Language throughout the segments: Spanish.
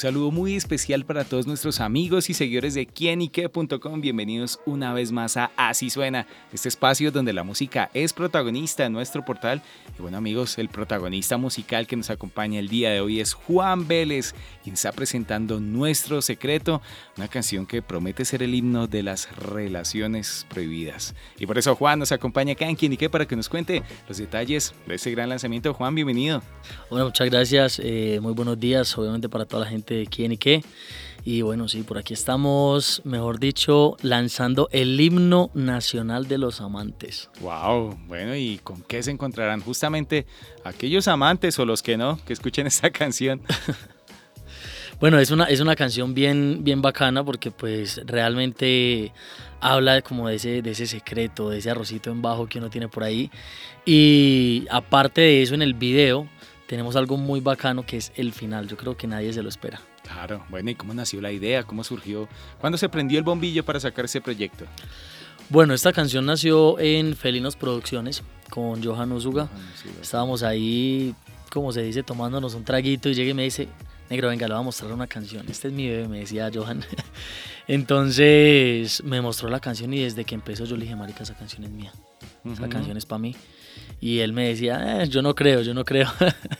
Saludo muy especial para todos nuestros amigos y seguidores de quienique.com. Bienvenidos una vez más a Así Suena, este espacio donde la música es protagonista en nuestro portal. Y bueno amigos, el protagonista musical que nos acompaña el día de hoy es Juan Vélez, quien está presentando Nuestro Secreto, una canción que promete ser el himno de las relaciones prohibidas. Y por eso Juan nos acompaña acá en Quienique para que nos cuente los detalles de este gran lanzamiento. Juan, bienvenido. Bueno, muchas gracias. Eh, muy buenos días, obviamente para toda la gente de quién y qué. Y bueno, sí, por aquí estamos, mejor dicho, lanzando el himno nacional de los amantes. Wow, bueno, ¿y con qué se encontrarán justamente aquellos amantes o los que no, que escuchen esta canción? bueno, es una, es una canción bien, bien bacana porque pues realmente habla como de ese, de ese secreto, de ese arrocito en bajo que uno tiene por ahí. Y aparte de eso, en el video tenemos algo muy bacano que es el final. Yo creo que nadie se lo espera. Claro, bueno, ¿y cómo nació la idea? ¿Cómo surgió? ¿Cuándo se prendió el bombillo para sacar ese proyecto? Bueno, esta canción nació en Felinos Producciones con Johan Usuga. Estábamos ahí, como se dice, tomándonos un traguito y llega y me dice, negro, venga, le voy a mostrar una canción. Este es mi bebé, me decía Johan. Entonces me mostró la canción y desde que empezó yo le dije, marica, esa canción es mía. Esa canción es para mí. Y él me decía, eh, yo no creo, yo no creo.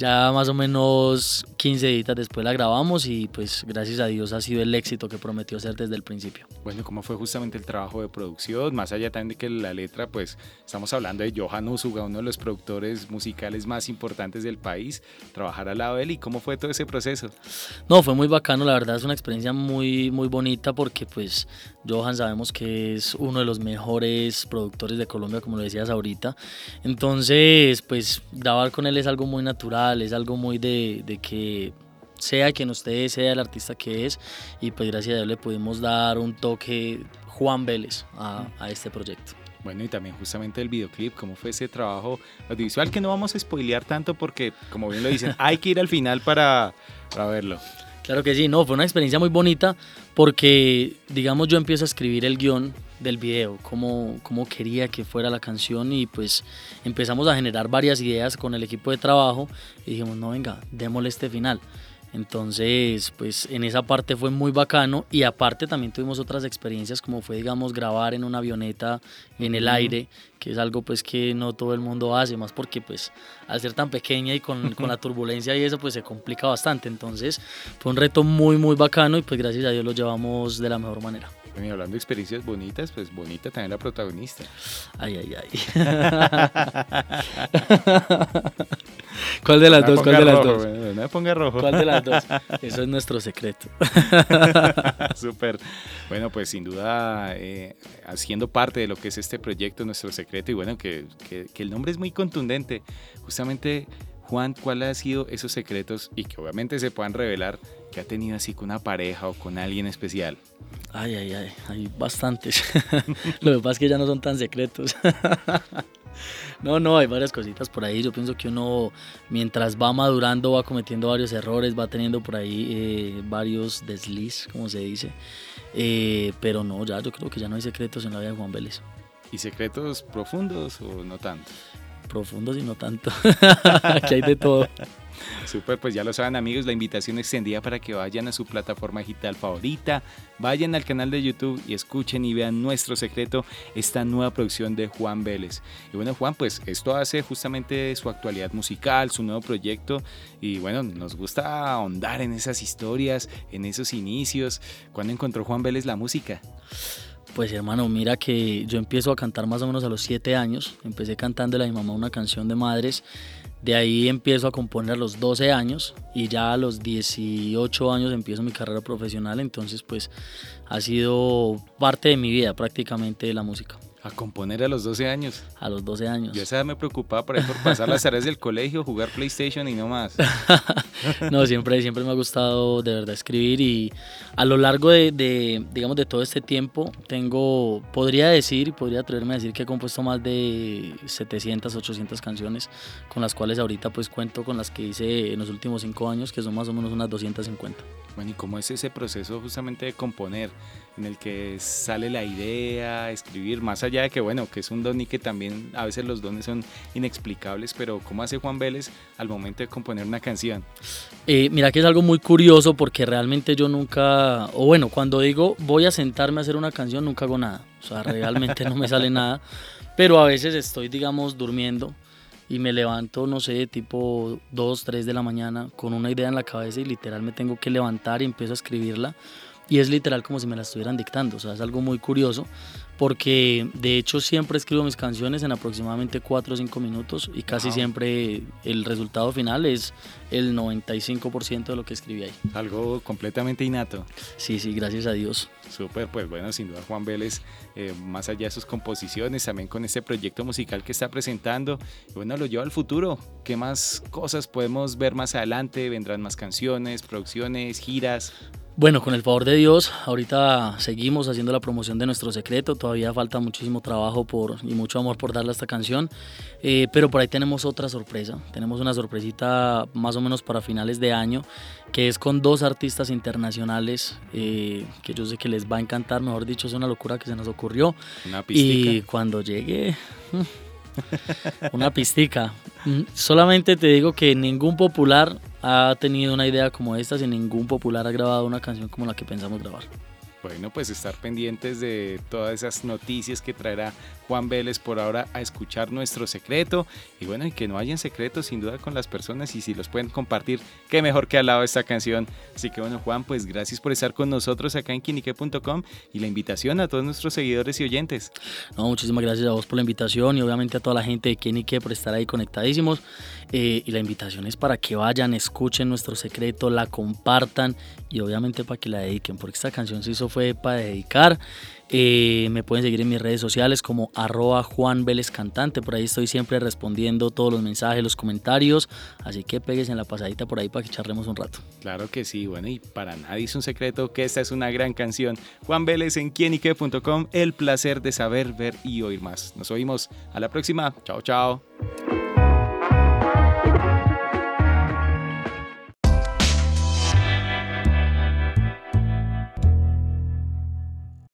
ya más o menos 15 días después la grabamos y pues gracias a Dios ha sido el éxito que prometió ser desde el principio. Bueno, ¿cómo fue justamente el trabajo de producción? Más allá también de que la letra, pues estamos hablando de Johan Usuga, uno de los productores musicales más importantes del país, trabajar al lado de él y cómo fue todo ese proceso. No, fue muy bacano, la verdad es una experiencia muy, muy bonita porque pues Johan sabemos que es uno de los mejores productores de Colombia, como lo decías ahorita. Entonces, pues grabar con él es algo muy natural, es algo muy de, de que sea quien usted sea el artista que es y pues gracias a Dios le pudimos dar un toque Juan Vélez a, a este proyecto. Bueno, y también justamente el videoclip, cómo fue ese trabajo audiovisual que no vamos a spoilear tanto porque, como bien lo dicen, hay que ir al final para, para verlo. Claro que sí, no, fue una experiencia muy bonita porque, digamos, yo empiezo a escribir el guion del video, cómo, cómo quería que fuera la canción y pues empezamos a generar varias ideas con el equipo de trabajo y dijimos, no, venga, démosle este final. Entonces, pues en esa parte fue muy bacano y aparte también tuvimos otras experiencias como fue, digamos, grabar en una avioneta en el aire, que es algo pues que no todo el mundo hace, más porque pues al ser tan pequeña y con, con la turbulencia y eso pues se complica bastante. Entonces fue un reto muy, muy bacano y pues gracias a Dios lo llevamos de la mejor manera. Bueno, hablando de experiencias bonitas, pues bonita también la protagonista. Ay, ay, ay. ¿Cuál de las dos? ¿Cuál de las dos? no me ponga rojo. ¿Cuál de las dos? Eso es nuestro secreto. Súper. Bueno, pues sin duda, eh, haciendo parte de lo que es este proyecto, nuestro secreto, y bueno, que, que, que el nombre es muy contundente. Justamente Juan, ¿cuáles han sido esos secretos y que obviamente se puedan revelar que ha tenido así con una pareja o con alguien especial? Ay, ay, ay, hay bastantes. Lo que pasa es que ya no son tan secretos. No, no, hay varias cositas por ahí. Yo pienso que uno, mientras va madurando, va cometiendo varios errores, va teniendo por ahí eh, varios desliz, como se dice. Eh, pero no, ya yo creo que ya no hay secretos en la vida de Juan Vélez. ¿Y secretos profundos o no tanto? Profundos y no tanto. Aquí hay de todo. Super, pues ya lo saben amigos, la invitación extendida para que vayan a su plataforma digital favorita, vayan al canal de YouTube y escuchen y vean nuestro secreto, esta nueva producción de Juan Vélez. Y bueno Juan, pues esto hace justamente su actualidad musical, su nuevo proyecto y bueno, nos gusta ahondar en esas historias, en esos inicios. ¿Cuándo encontró Juan Vélez la música? Pues hermano, mira que yo empiezo a cantar más o menos a los 7 años. Empecé cantando a mi mamá una canción de madres. De ahí empiezo a componer a los 12 años y ya a los 18 años empiezo mi carrera profesional. Entonces pues ha sido parte de mi vida prácticamente la música. A componer a los 12 años. A los 12 años. Yo esa me preocupaba por, ahí por pasar las tareas del colegio, jugar PlayStation y no más. no, siempre, siempre me ha gustado de verdad escribir y a lo largo de, de, digamos, de todo este tiempo tengo, podría decir, podría atreverme a decir que he compuesto más de 700, 800 canciones con las cuales ahorita pues cuento con las que hice en los últimos 5 años, que son más o menos unas 250. Bueno, ¿y cómo es ese proceso justamente de componer? en el que sale la idea, escribir, más allá de que, bueno, que es un don y que también a veces los dones son inexplicables, pero ¿cómo hace Juan Vélez al momento de componer una canción? Eh, mira que es algo muy curioso porque realmente yo nunca, o bueno, cuando digo voy a sentarme a hacer una canción, nunca hago nada, o sea, realmente no me sale nada, pero a veces estoy, digamos, durmiendo y me levanto, no sé, tipo 2, 3 de la mañana con una idea en la cabeza y literal me tengo que levantar y empiezo a escribirla. Y es literal como si me la estuvieran dictando, o sea, es algo muy curioso porque de hecho siempre escribo mis canciones en aproximadamente 4 o 5 minutos y casi siempre el resultado final es el 95% de lo que escribí ahí. Algo completamente innato. Sí, sí, gracias a Dios. Súper, pues bueno, sin duda Juan Vélez, eh, más allá de sus composiciones, también con este proyecto musical que está presentando, bueno, lo lleva al futuro. ¿Qué más cosas podemos ver más adelante? ¿Vendrán más canciones, producciones, giras? Bueno, con el favor de Dios, ahorita seguimos haciendo la promoción de nuestro secreto, todavía falta muchísimo trabajo por, y mucho amor por darle a esta canción, eh, pero por ahí tenemos otra sorpresa, tenemos una sorpresita más o menos para finales de año, que es con dos artistas internacionales eh, que yo sé que les va a encantar, mejor dicho, es una locura que se nos ocurrió. Una y cuando llegue... Una pistica. Mm, solamente te digo que ningún popular ha tenido una idea como esta si ningún popular ha grabado una canción como la que pensamos grabar. Bueno, pues estar pendientes de todas esas noticias que traerá Juan Vélez por ahora a escuchar nuestro secreto. Y bueno, y que no hayan secretos sin duda con las personas y si los pueden compartir, qué mejor que al lado de esta canción. Así que bueno, Juan, pues gracias por estar con nosotros acá en quinique.com y la invitación a todos nuestros seguidores y oyentes. No, muchísimas gracias a vos por la invitación y obviamente a toda la gente de Quinique por estar ahí conectadísimos. Eh, y la invitación es para que vayan, escuchen nuestro secreto, la compartan y obviamente para que la dediquen, porque esta canción se hizo fue para dedicar. Eh, me pueden seguir en mis redes sociales como arroba Juan Vélez Cantante. Por ahí estoy siempre respondiendo todos los mensajes, los comentarios. Así que pegues en la pasadita por ahí para que charlemos un rato. Claro que sí. Bueno, y para nadie es un secreto que esta es una gran canción. Juan Vélez en quienique.com. El placer de saber, ver y oír más. Nos oímos a la próxima. Chao, chao.